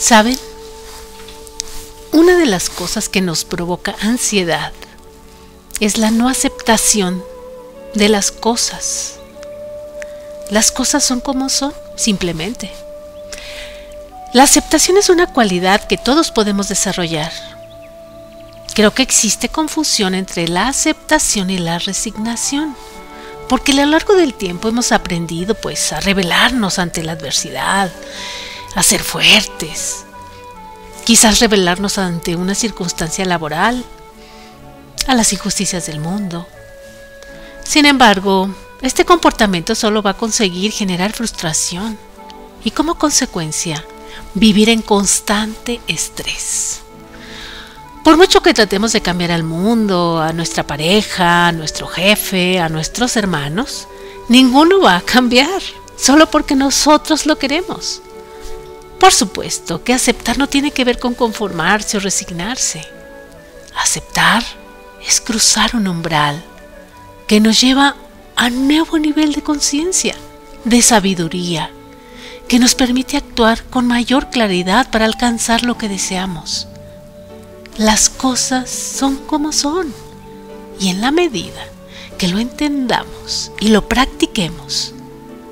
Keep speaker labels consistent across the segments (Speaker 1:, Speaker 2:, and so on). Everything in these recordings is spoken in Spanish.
Speaker 1: ¿Saben? Una de las cosas que nos provoca ansiedad es la no aceptación de las cosas. Las cosas son como son, simplemente. La aceptación es una cualidad que todos podemos desarrollar. Creo que existe confusión entre la aceptación y la resignación, porque a lo largo del tiempo hemos aprendido pues a rebelarnos ante la adversidad, a ser fuertes, quizás rebelarnos ante una circunstancia laboral, a las injusticias del mundo. Sin embargo, este comportamiento solo va a conseguir generar frustración y como consecuencia vivir en constante estrés. Por mucho que tratemos de cambiar al mundo, a nuestra pareja, a nuestro jefe, a nuestros hermanos, ninguno va a cambiar, solo porque nosotros lo queremos. Por supuesto que aceptar no tiene que ver con conformarse o resignarse. Aceptar es cruzar un umbral que nos lleva a un nuevo nivel de conciencia, de sabiduría, que nos permite actuar con mayor claridad para alcanzar lo que deseamos. Las cosas son como son y en la medida que lo entendamos y lo practiquemos,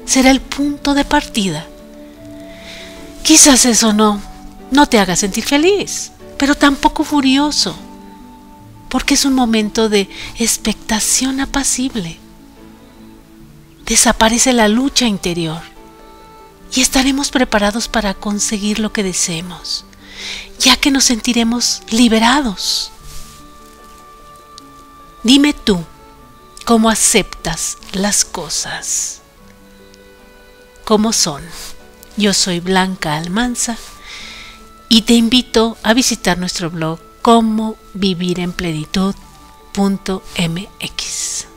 Speaker 1: será el punto de partida Quizás eso no, no te haga sentir feliz, pero tampoco furioso, porque es un momento de expectación apacible. Desaparece la lucha interior y estaremos preparados para conseguir lo que deseemos, ya que nos sentiremos liberados. Dime tú cómo aceptas las cosas, como son. Yo soy Blanca Almanza y te invito a visitar nuestro blog como vivir en plenitud.mx.